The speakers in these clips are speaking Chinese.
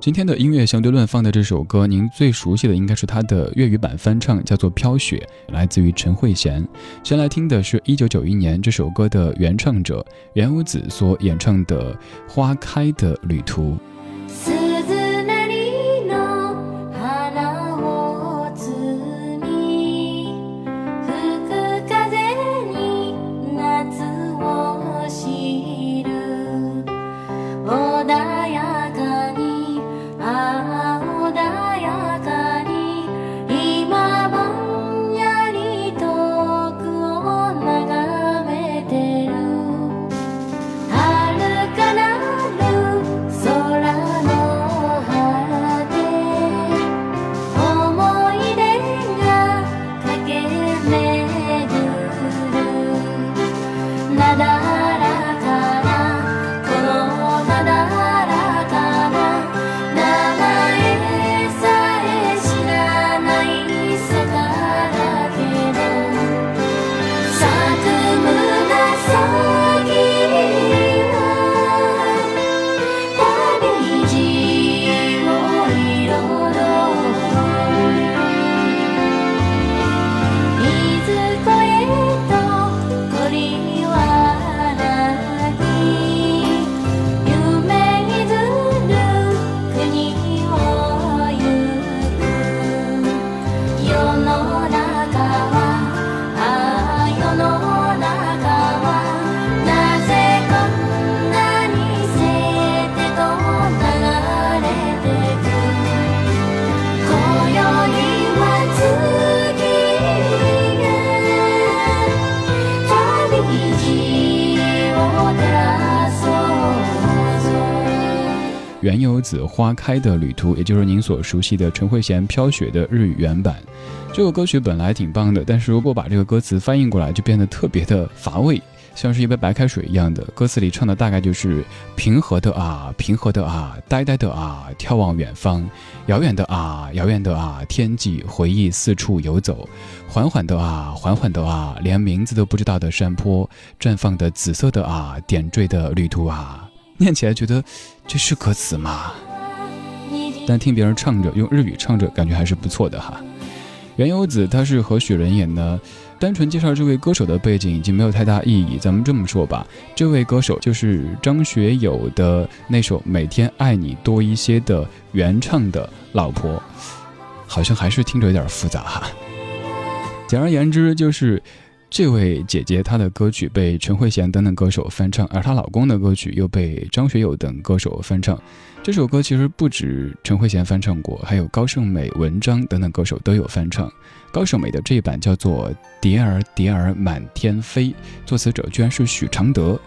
今天的音乐相对论放的这首歌，您最熟悉的应该是它的粤语版翻唱，叫做《飘雪》，来自于陈慧娴。先来听的是一九九一年这首歌的原唱者袁武子所演唱的《花开的旅途》。原由子花开的旅途，也就是您所熟悉的陈慧娴《飘雪》的日语原版。这首歌曲本来挺棒的，但是如果把这个歌词翻译过来，就变得特别的乏味，像是一杯白开水一样的。歌词里唱的大概就是平和的啊，平和的啊，呆呆的啊，眺望远方，遥远的啊，遥远的啊，天际回忆四处游走，缓缓的啊，缓缓的啊，连名字都不知道的山坡，绽放的紫色的啊，点缀的旅途啊。念起来觉得这是歌词吗？但听别人唱着，用日语唱着，感觉还是不错的哈。原由子他是何许人也呢？单纯介绍这位歌手的背景已经没有太大意义。咱们这么说吧，这位歌手就是张学友的那首《每天爱你多一些》的原唱的老婆，好像还是听着有点复杂哈。简而言之就是。这位姐姐她的歌曲被陈慧娴等等歌手翻唱，而她老公的歌曲又被张学友等歌手翻唱。这首歌其实不止陈慧娴翻唱过，还有高胜美、文章等等歌手都有翻唱。高胜美的这一版叫做《蝶儿蝶儿满天飞》，作词者居然是许常德，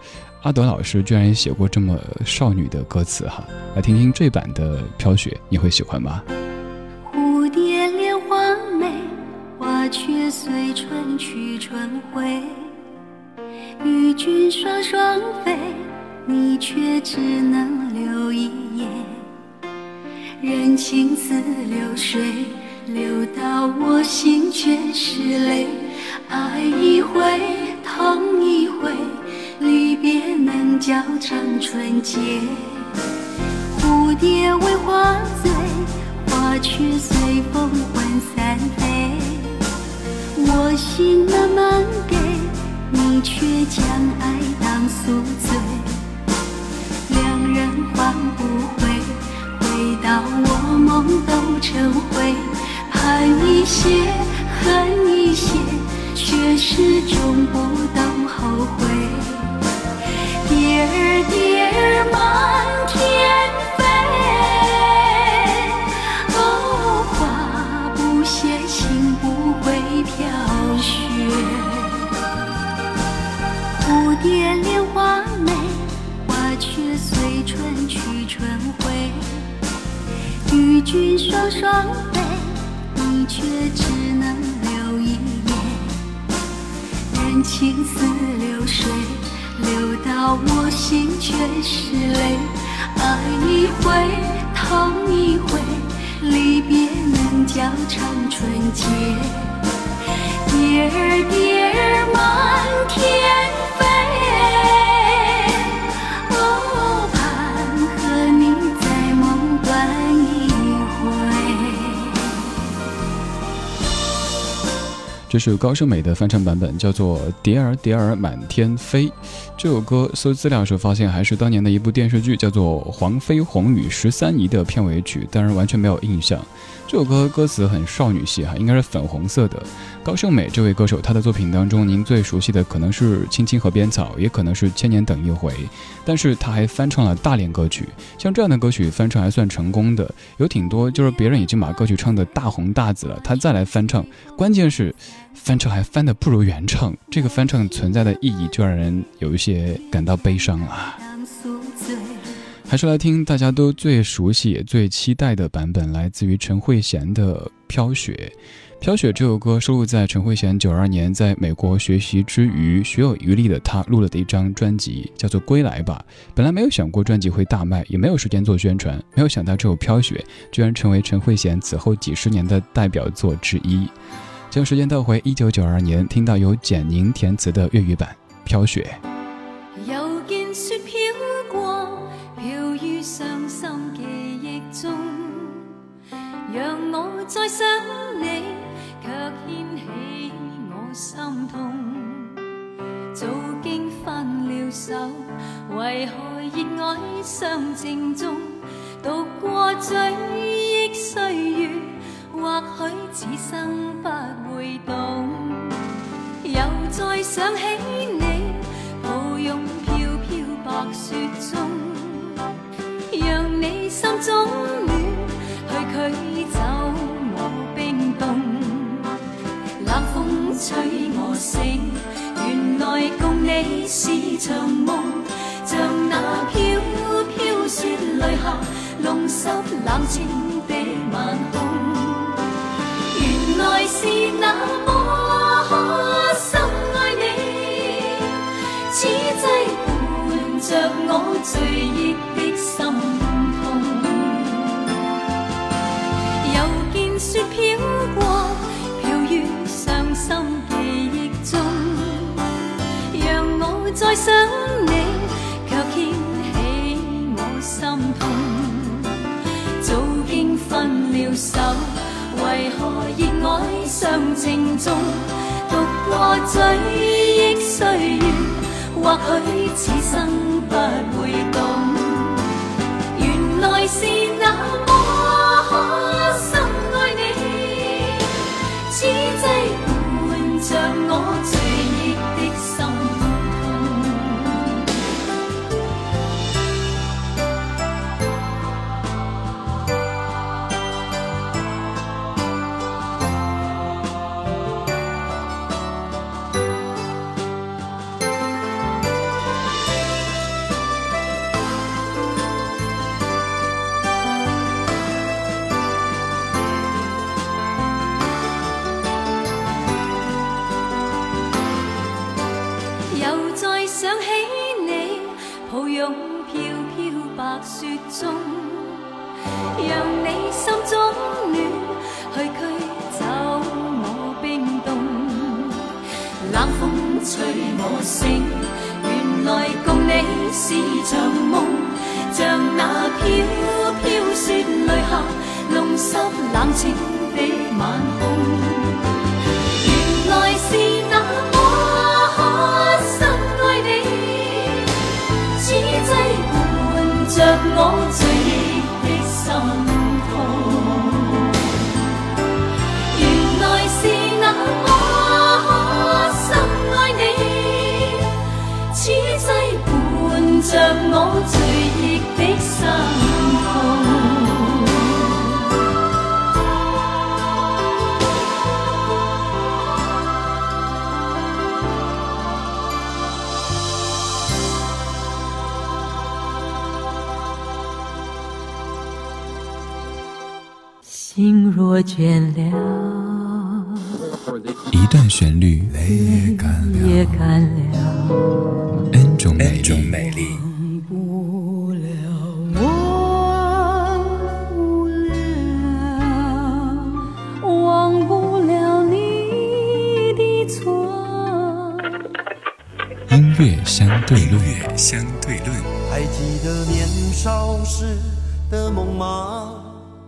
阿德老师居然也写过这么少女的歌词哈。来听听这版的《飘雪》，你会喜欢吗？蝴蝶恋花美。花却随春去春回，与君双双飞，你却只能留一眼。人情似流水，流到我心却是泪。爱一回，痛一回，离别能教长春节。蝴蝶为花醉，花却随风魂散飞。我心慢慢给你，却将爱当宿醉。两人换不回，回到我梦都成灰。盼一些，恨一些，却始终不懂后悔。云双双飞，你却只能留一眼。人情似流水，流到我心却是泪。爱一回，痛一回，离别能叫长春节。蝶儿蝶儿这是高胜美的翻唱版本，叫做《蝶儿蝶儿满天飞》。这首歌搜资料的时候发现，还是当年的一部电视剧，叫做《黄飞鸿与十三姨》的片尾曲，当然完全没有印象。这首歌歌词很少女系哈，应该是粉红色的。高胜美这位歌手，她的作品当中，您最熟悉的可能是《青青河边草》，也可能是《千年等一回》，但是她还翻唱了大连歌曲。像这样的歌曲翻唱还算成功的，有挺多，就是别人已经把歌曲唱的大红大紫了，她再来翻唱，关键是翻唱还翻的不如原唱，这个翻唱存在的意义就让人有一些感到悲伤了。还是来听大家都最熟悉也最期待的版本，来自于陈慧娴的《飘雪》。《飘雪》这首歌收录在陈慧娴九二年在美国学习之余，学有余力的她录了的一张专辑，叫做《归来吧》。本来没有想过专辑会大卖，也没有时间做宣传，没有想到这首《飘雪》居然成为陈慧娴此后几十年的代表作之一。将时间倒回一九九二年，听到由简宁填词的粤语版《飘雪》。想你，却掀起我心痛。早经分了手，为何热爱尚正中？度过追忆岁月，或许此生不会懂。又再想起你，催我醒，原来共你是场梦，像那飘飘雪泪下，弄湿冷清的晚空。原来是那么深爱你，此际伴着我醉忆的心痛，又见雪飘过。爱尚情重？独过追忆岁月，或许此生不会懂。原来是那么深爱你，此际伴。着我雪中，让你心中暖去驱走我冰冻。冷风吹我醒，原来共你是场梦，像那飘飘雪泪下，弄湿冷清的晚空。着我醉若倦了，一段旋律也干了，N 种美丽。忘不了你的错。音乐相对论，相对论。还记得年少时的梦吗？